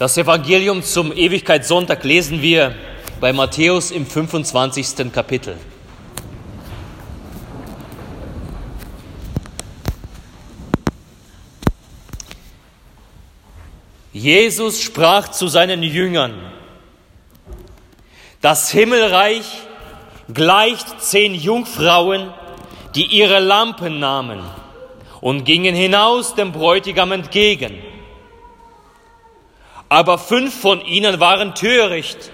Das Evangelium zum Ewigkeitssonntag lesen wir bei Matthäus im 25. Kapitel. Jesus sprach zu seinen Jüngern, das Himmelreich gleicht zehn Jungfrauen, die ihre Lampen nahmen und gingen hinaus dem Bräutigam entgegen. Aber fünf von ihnen waren töricht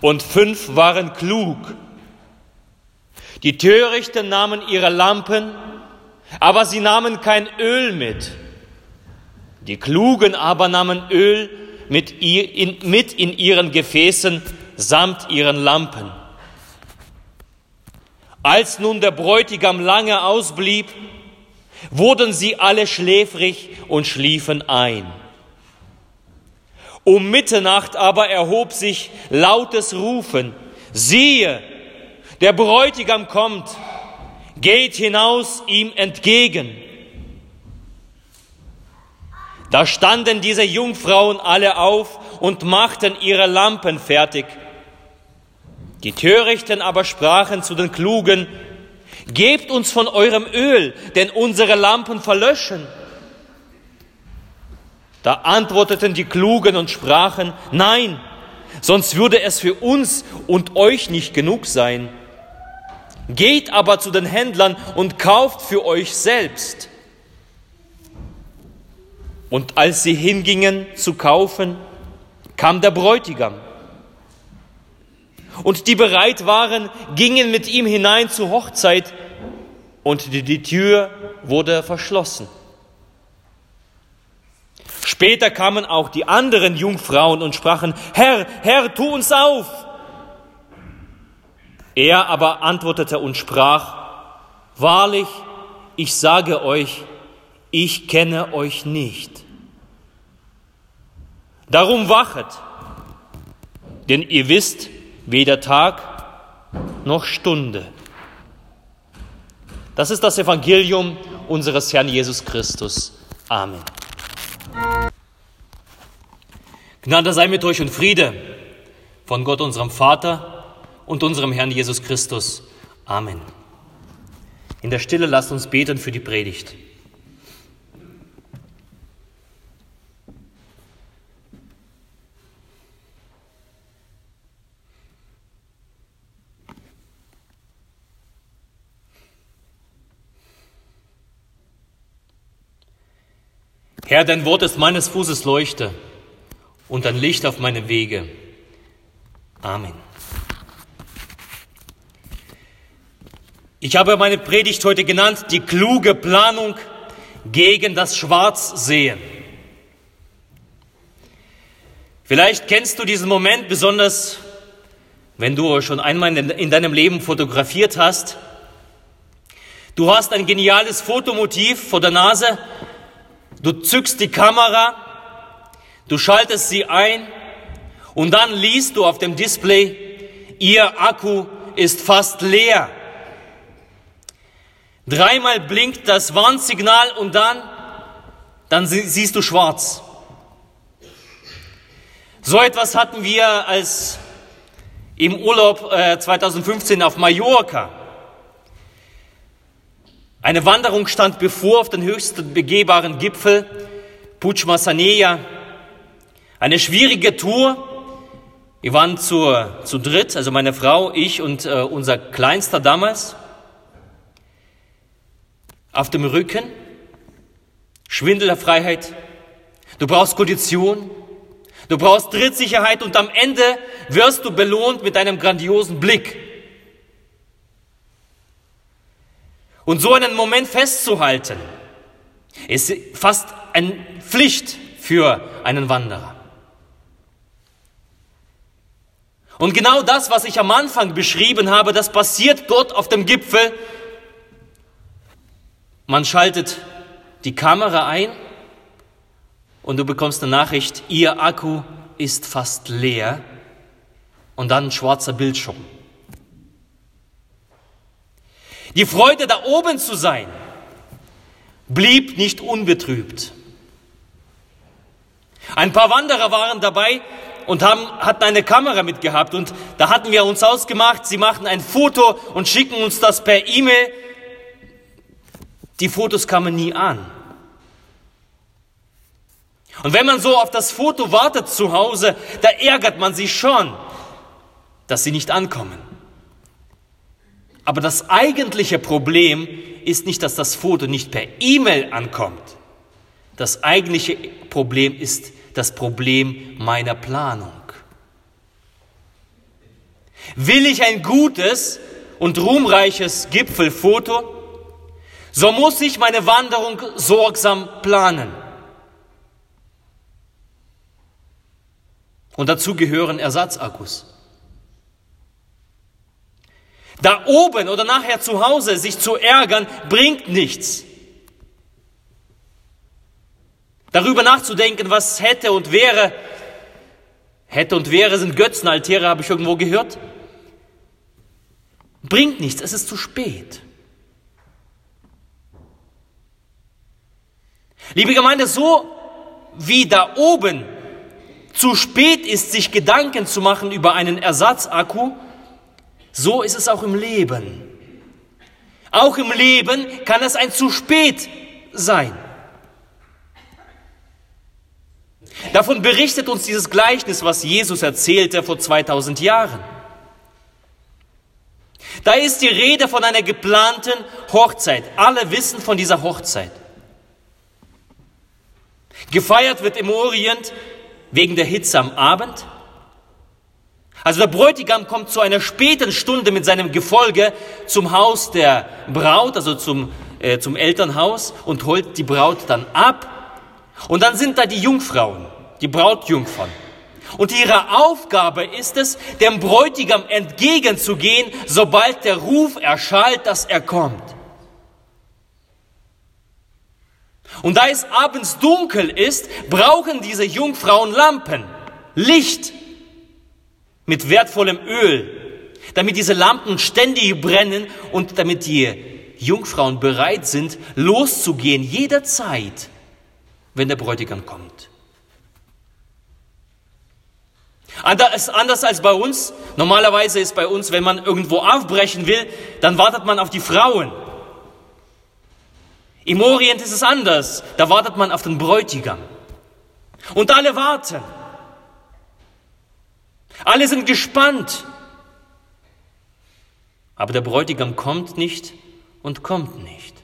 und fünf waren klug. Die Törichten nahmen ihre Lampen, aber sie nahmen kein Öl mit. Die Klugen aber nahmen Öl mit, in, mit in ihren Gefäßen samt ihren Lampen. Als nun der Bräutigam lange ausblieb, wurden sie alle schläfrig und schliefen ein. Um Mitternacht aber erhob sich lautes Rufen, siehe, der Bräutigam kommt, geht hinaus ihm entgegen. Da standen diese Jungfrauen alle auf und machten ihre Lampen fertig. Die Törichten aber sprachen zu den Klugen, Gebt uns von eurem Öl, denn unsere Lampen verlöschen. Da antworteten die Klugen und sprachen, nein, sonst würde es für uns und euch nicht genug sein. Geht aber zu den Händlern und kauft für euch selbst. Und als sie hingingen zu kaufen, kam der Bräutigam. Und die bereit waren, gingen mit ihm hinein zur Hochzeit, und die, die Tür wurde verschlossen. Später kamen auch die anderen Jungfrauen und sprachen, Herr, Herr, tu uns auf. Er aber antwortete und sprach, Wahrlich, ich sage euch, ich kenne euch nicht. Darum wachet, denn ihr wisst weder Tag noch Stunde. Das ist das Evangelium unseres Herrn Jesus Christus. Amen. Gnade sei mit euch und Friede von Gott, unserem Vater und unserem Herrn Jesus Christus. Amen. In der Stille lasst uns beten für die Predigt. Herr, dein Wort ist meines Fußes Leuchte und ein Licht auf meine Wege. Amen. Ich habe meine Predigt heute genannt, die kluge Planung gegen das Schwarzsehen. Vielleicht kennst du diesen Moment besonders, wenn du schon einmal in deinem Leben fotografiert hast. Du hast ein geniales Fotomotiv vor der Nase, du zückst die Kamera Du schaltest sie ein und dann liest du auf dem Display, Ihr Akku ist fast leer. Dreimal blinkt das Warnsignal und dann, dann siehst du schwarz. So etwas hatten wir als im Urlaub äh, 2015 auf Mallorca. Eine Wanderung stand bevor auf den höchsten begehbaren Gipfel, Puig Massaneja. Eine schwierige Tour. Wir waren zu, zu dritt, also meine Frau, ich und äh, unser Kleinster damals. Auf dem Rücken. Schwindelfreiheit. Du brauchst Kondition. Du brauchst Trittsicherheit und am Ende wirst du belohnt mit einem grandiosen Blick. Und so einen Moment festzuhalten, ist fast eine Pflicht für einen Wanderer. Und genau das, was ich am Anfang beschrieben habe, das passiert dort auf dem Gipfel. Man schaltet die Kamera ein und du bekommst eine Nachricht, Ihr Akku ist fast leer und dann ein schwarzer Bildschirm. Die Freude, da oben zu sein, blieb nicht unbetrübt. Ein paar Wanderer waren dabei und haben, hatten eine Kamera mitgehabt und da hatten wir uns ausgemacht, sie machten ein Foto und schicken uns das per E-Mail. Die Fotos kamen nie an. Und wenn man so auf das Foto wartet zu Hause, da ärgert man sich schon, dass sie nicht ankommen. Aber das eigentliche Problem ist nicht, dass das Foto nicht per E-Mail ankommt. Das eigentliche Problem ist das Problem meiner Planung. Will ich ein gutes und ruhmreiches Gipfelfoto, so muss ich meine Wanderung sorgsam planen. Und dazu gehören Ersatzakkus. Da oben oder nachher zu Hause sich zu ärgern, bringt nichts. Darüber nachzudenken, was hätte und wäre. Hätte und wäre sind Götzenaltäre, habe ich irgendwo gehört. Bringt nichts, es ist zu spät. Liebe Gemeinde, so wie da oben zu spät ist, sich Gedanken zu machen über einen Ersatzakku, so ist es auch im Leben. Auch im Leben kann es ein zu spät sein. Davon berichtet uns dieses Gleichnis, was Jesus erzählte vor 2000 Jahren. Da ist die Rede von einer geplanten Hochzeit. Alle wissen von dieser Hochzeit. Gefeiert wird im Orient wegen der Hitze am Abend. Also der Bräutigam kommt zu einer späten Stunde mit seinem Gefolge zum Haus der Braut, also zum, äh, zum Elternhaus und holt die Braut dann ab. Und dann sind da die Jungfrauen, die Brautjungfern. Und ihre Aufgabe ist es, dem Bräutigam entgegenzugehen, sobald der Ruf erschallt, dass er kommt. Und da es abends dunkel ist, brauchen diese Jungfrauen Lampen, Licht mit wertvollem Öl, damit diese Lampen ständig brennen und damit die Jungfrauen bereit sind, loszugehen jederzeit, wenn der Bräutigam kommt. Anders als bei uns, normalerweise ist bei uns, wenn man irgendwo aufbrechen will, dann wartet man auf die Frauen. Im Orient ist es anders, da wartet man auf den Bräutigam. Und alle warten. Alle sind gespannt. Aber der Bräutigam kommt nicht und kommt nicht.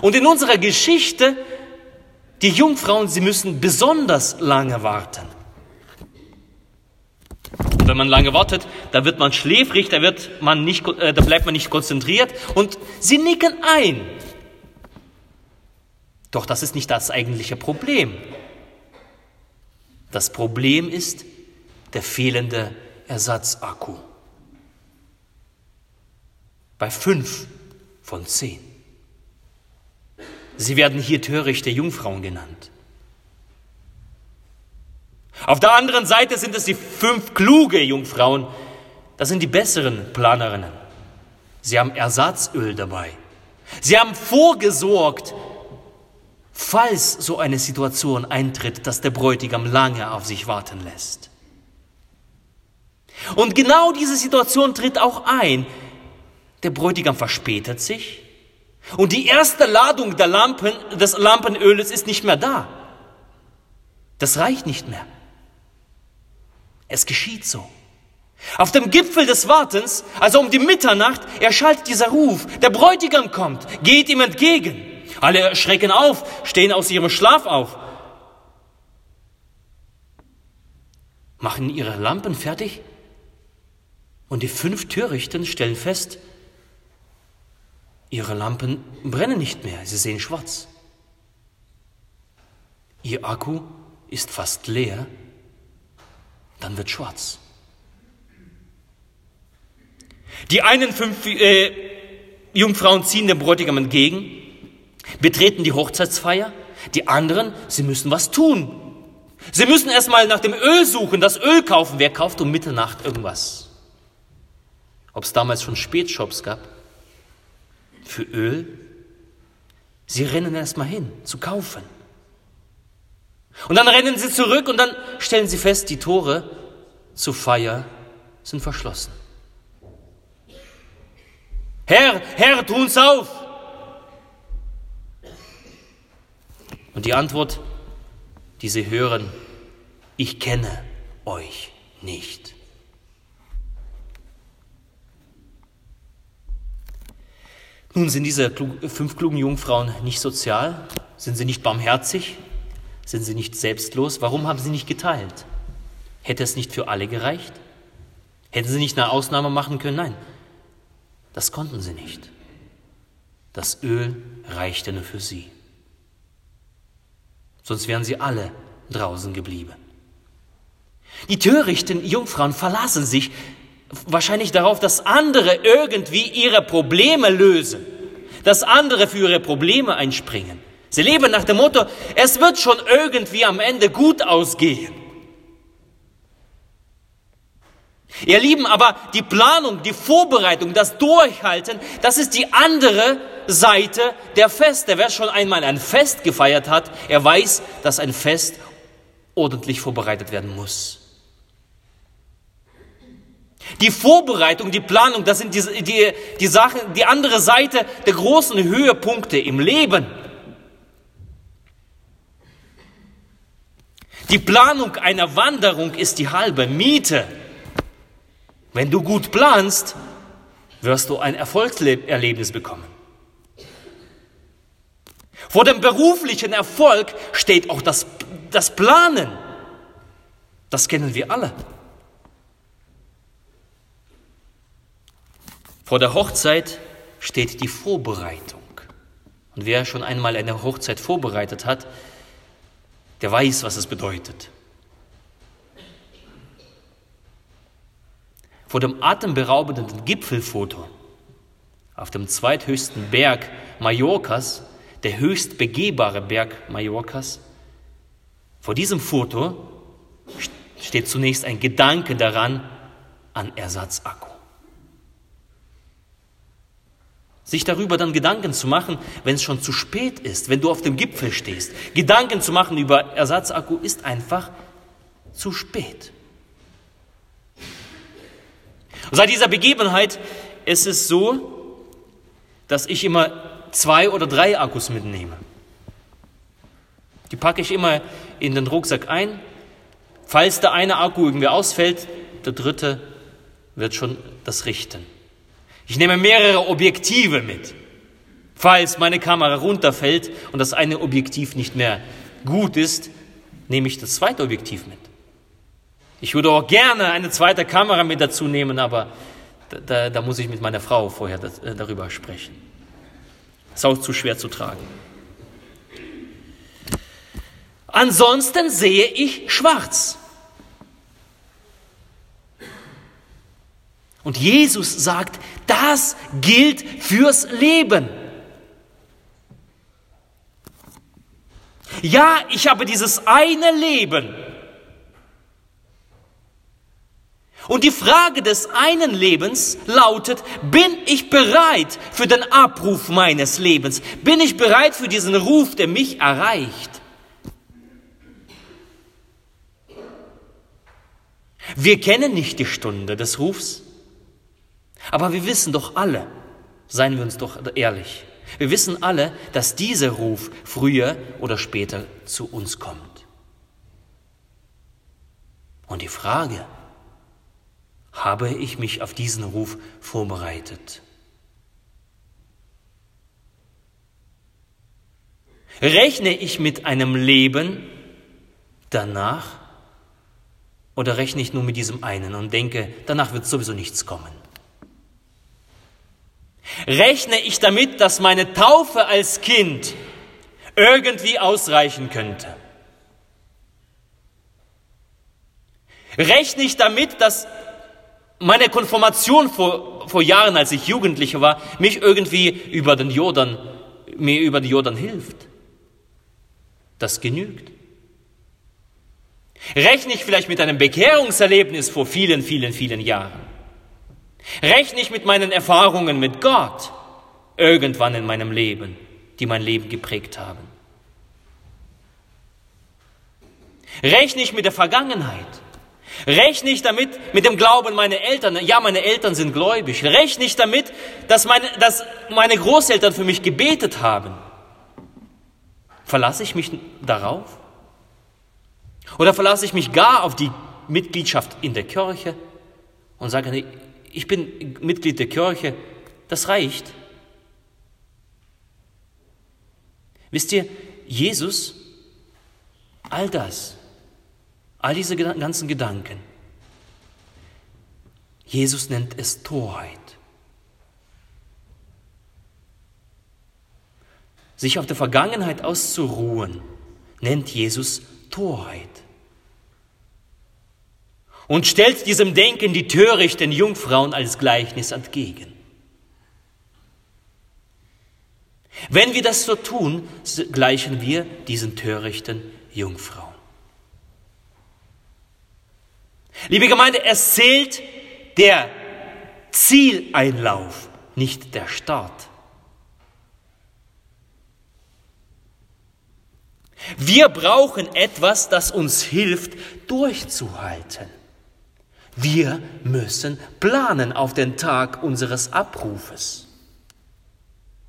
Und in unserer Geschichte die Jungfrauen, sie müssen besonders lange warten. Und wenn man lange wartet, da wird man schläfrig, da, wird man nicht, äh, da bleibt man nicht konzentriert und sie nicken ein. Doch das ist nicht das eigentliche Problem. Das Problem ist der fehlende Ersatzakku. Bei fünf von zehn. Sie werden hier törichte Jungfrauen genannt. Auf der anderen Seite sind es die fünf kluge Jungfrauen. Das sind die besseren Planerinnen. Sie haben Ersatzöl dabei. Sie haben vorgesorgt, falls so eine Situation eintritt, dass der Bräutigam lange auf sich warten lässt. Und genau diese Situation tritt auch ein. Der Bräutigam verspätet sich, und die erste Ladung der Lampen, des Lampenöles ist nicht mehr da. Das reicht nicht mehr. Es geschieht so. Auf dem Gipfel des Wartens, also um die Mitternacht, erschallt dieser Ruf. Der Bräutigam kommt, geht ihm entgegen. Alle schrecken auf, stehen aus ihrem Schlaf auf, machen ihre Lampen fertig und die fünf Törichten stellen fest, Ihre Lampen brennen nicht mehr, sie sehen schwarz. Ihr Akku ist fast leer, dann wird schwarz. Die einen fünf äh, Jungfrauen ziehen dem Bräutigam entgegen, betreten die Hochzeitsfeier, die anderen, sie müssen was tun. Sie müssen erstmal nach dem Öl suchen, das Öl kaufen. Wer kauft um Mitternacht irgendwas? Ob es damals schon Spätshops gab? Für Öl. Sie rennen erstmal hin, zu kaufen. Und dann rennen sie zurück und dann stellen sie fest, die Tore zur Feier sind verschlossen. Herr, Herr, tu uns auf! Und die Antwort, die sie hören, ich kenne euch nicht. Nun sind diese fünf klugen Jungfrauen nicht sozial, sind sie nicht barmherzig, sind sie nicht selbstlos. Warum haben sie nicht geteilt? Hätte es nicht für alle gereicht? Hätten sie nicht eine Ausnahme machen können? Nein, das konnten sie nicht. Das Öl reichte nur für sie. Sonst wären sie alle draußen geblieben. Die törichten Jungfrauen verlassen sich wahrscheinlich darauf, dass andere irgendwie ihre Probleme lösen, dass andere für ihre Probleme einspringen. Sie leben nach dem Motto, es wird schon irgendwie am Ende gut ausgehen. Ihr Lieben, aber die Planung, die Vorbereitung, das Durchhalten, das ist die andere Seite der Feste. Wer schon einmal ein Fest gefeiert hat, er weiß, dass ein Fest ordentlich vorbereitet werden muss. Die Vorbereitung, die Planung, das sind die, die, die Sachen, die andere Seite der großen Höhepunkte im Leben. Die Planung einer Wanderung ist die halbe Miete. Wenn du gut planst, wirst du ein Erfolgserlebnis bekommen. Vor dem beruflichen Erfolg steht auch das, das Planen. Das kennen wir alle. Vor der Hochzeit steht die Vorbereitung. Und wer schon einmal eine Hochzeit vorbereitet hat, der weiß, was es bedeutet. Vor dem atemberaubenden Gipfelfoto auf dem zweithöchsten Berg Mallorcas, der höchst begehbare Berg Mallorcas, vor diesem Foto steht zunächst ein Gedanke daran an Ersatzakku. Sich darüber dann Gedanken zu machen, wenn es schon zu spät ist, wenn du auf dem Gipfel stehst. Gedanken zu machen über Ersatzakku ist einfach zu spät. seit dieser Begebenheit ist es so, dass ich immer zwei oder drei Akkus mitnehme. Die packe ich immer in den Rucksack ein. Falls der eine Akku irgendwie ausfällt, der dritte wird schon das richten. Ich nehme mehrere Objektive mit. Falls meine Kamera runterfällt und das eine Objektiv nicht mehr gut ist, nehme ich das zweite Objektiv mit. Ich würde auch gerne eine zweite Kamera mit dazu nehmen, aber da, da muss ich mit meiner Frau vorher das, äh, darüber sprechen. Ist auch zu schwer zu tragen. Ansonsten sehe ich schwarz. Und Jesus sagt, das gilt fürs Leben. Ja, ich habe dieses eine Leben. Und die Frage des einen Lebens lautet, bin ich bereit für den Abruf meines Lebens? Bin ich bereit für diesen Ruf, der mich erreicht? Wir kennen nicht die Stunde des Rufs. Aber wir wissen doch alle, seien wir uns doch ehrlich, wir wissen alle, dass dieser Ruf früher oder später zu uns kommt. Und die Frage, habe ich mich auf diesen Ruf vorbereitet? Rechne ich mit einem Leben danach oder rechne ich nur mit diesem einen und denke, danach wird sowieso nichts kommen? Rechne ich damit, dass meine Taufe als Kind irgendwie ausreichen könnte? Rechne ich damit, dass meine Konfirmation vor, vor Jahren, als ich Jugendlicher war, mich irgendwie über den Jordan, mir über den Jordan hilft? Das genügt. Rechne ich vielleicht mit einem Bekehrungserlebnis vor vielen, vielen, vielen Jahren? Rechne ich mit meinen Erfahrungen mit Gott irgendwann in meinem Leben, die mein Leben geprägt haben. Rechne ich mit der Vergangenheit? Rechne ich damit, mit dem Glauben meiner Eltern? Ja, meine Eltern sind gläubig. Rechne ich damit, dass meine, dass meine Großeltern für mich gebetet haben? Verlasse ich mich darauf? Oder verlasse ich mich gar auf die Mitgliedschaft in der Kirche und sage, ich bin Mitglied der Kirche, das reicht. Wisst ihr, Jesus, all das, all diese ganzen Gedanken, Jesus nennt es Torheit. Sich auf der Vergangenheit auszuruhen, nennt Jesus Torheit. Und stellt diesem Denken die törichten Jungfrauen als Gleichnis entgegen. Wenn wir das so tun, gleichen wir diesen törichten Jungfrauen. Liebe Gemeinde, es zählt der Zieleinlauf, nicht der Start. Wir brauchen etwas, das uns hilft, durchzuhalten. Wir müssen planen auf den Tag unseres Abrufes.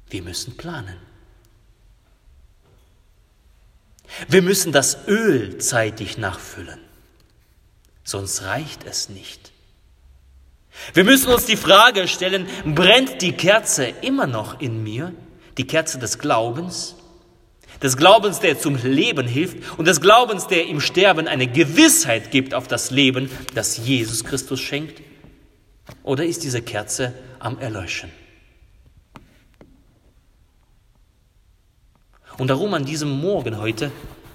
Wir müssen planen. Wir müssen das Öl zeitig nachfüllen, sonst reicht es nicht. Wir müssen uns die Frage stellen, brennt die Kerze immer noch in mir, die Kerze des Glaubens? Des Glaubens, der zum Leben hilft und des Glaubens, der im Sterben eine Gewissheit gibt auf das Leben, das Jesus Christus schenkt? Oder ist diese Kerze am Erlöschen? Und darum an diesem Morgen heute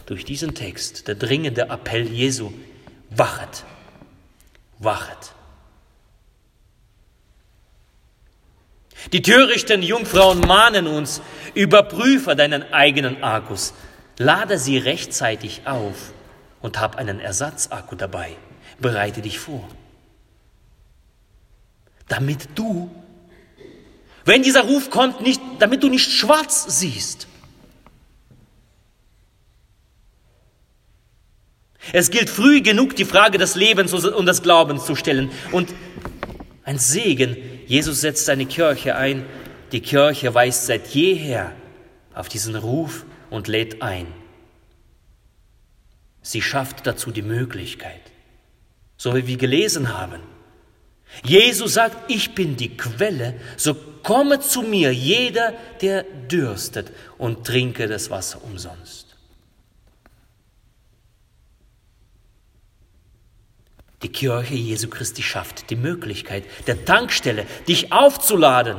durch diesen Text der dringende Appell Jesu, wachet, wachet. Die törichten Jungfrauen mahnen uns, überprüfe deinen eigenen Akkus, lade sie rechtzeitig auf und hab einen Ersatzakku dabei, bereite dich vor. Damit du, wenn dieser Ruf kommt, nicht, damit du nicht schwarz siehst, Es gilt früh genug, die Frage des Lebens und des Glaubens zu stellen. Und ein Segen, Jesus setzt seine Kirche ein. Die Kirche weist seit jeher auf diesen Ruf und lädt ein. Sie schafft dazu die Möglichkeit, so wie wir gelesen haben. Jesus sagt, ich bin die Quelle, so komme zu mir jeder, der dürstet und trinke das Wasser umsonst. Die Kirche Jesu Christi schafft die Möglichkeit der Tankstelle, dich aufzuladen.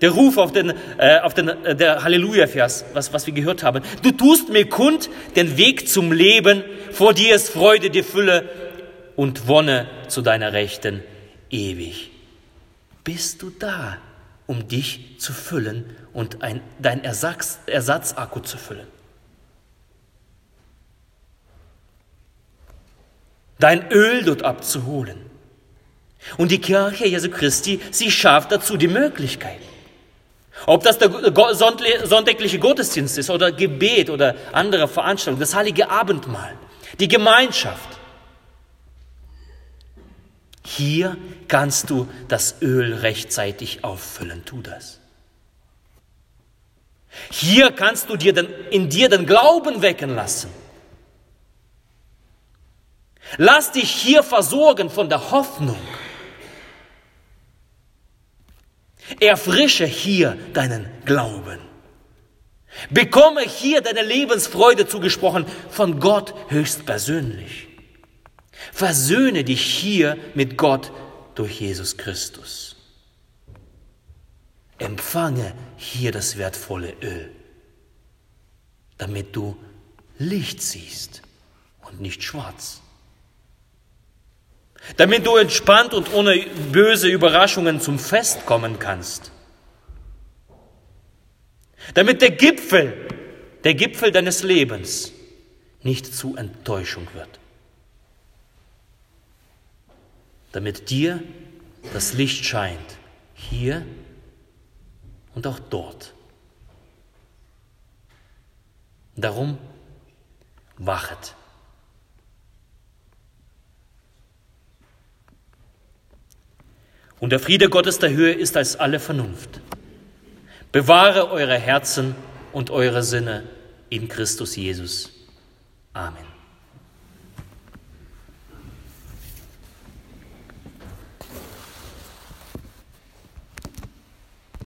Der Ruf auf den, äh, auf den äh, der Halleluja-Vers, was, was wir gehört haben. Du tust mir kund den Weg zum Leben, vor dir ist Freude die Fülle und Wonne zu deiner Rechten ewig. Bist du da, um dich zu füllen und ein, dein Ersatz, Ersatzakku zu füllen? Dein Öl dort abzuholen. Und die Kirche Jesu Christi, sie schafft dazu die Möglichkeit. Ob das der sonntägliche Gottesdienst ist oder Gebet oder andere Veranstaltungen, das heilige Abendmahl, die Gemeinschaft. Hier kannst du das Öl rechtzeitig auffüllen, tu das. Hier kannst du dir den, in dir den Glauben wecken lassen. Lass dich hier versorgen von der Hoffnung. Erfrische hier deinen Glauben. Bekomme hier deine Lebensfreude zugesprochen von Gott höchstpersönlich. Versöhne dich hier mit Gott durch Jesus Christus. Empfange hier das wertvolle Öl, damit du Licht siehst und nicht schwarz damit du entspannt und ohne böse Überraschungen zum Fest kommen kannst. Damit der Gipfel, der Gipfel deines Lebens nicht zu Enttäuschung wird. Damit dir das Licht scheint, hier und auch dort. Darum wachet. Und der Friede Gottes der Höhe ist als alle Vernunft. Bewahre eure Herzen und eure Sinne in Christus Jesus. Amen.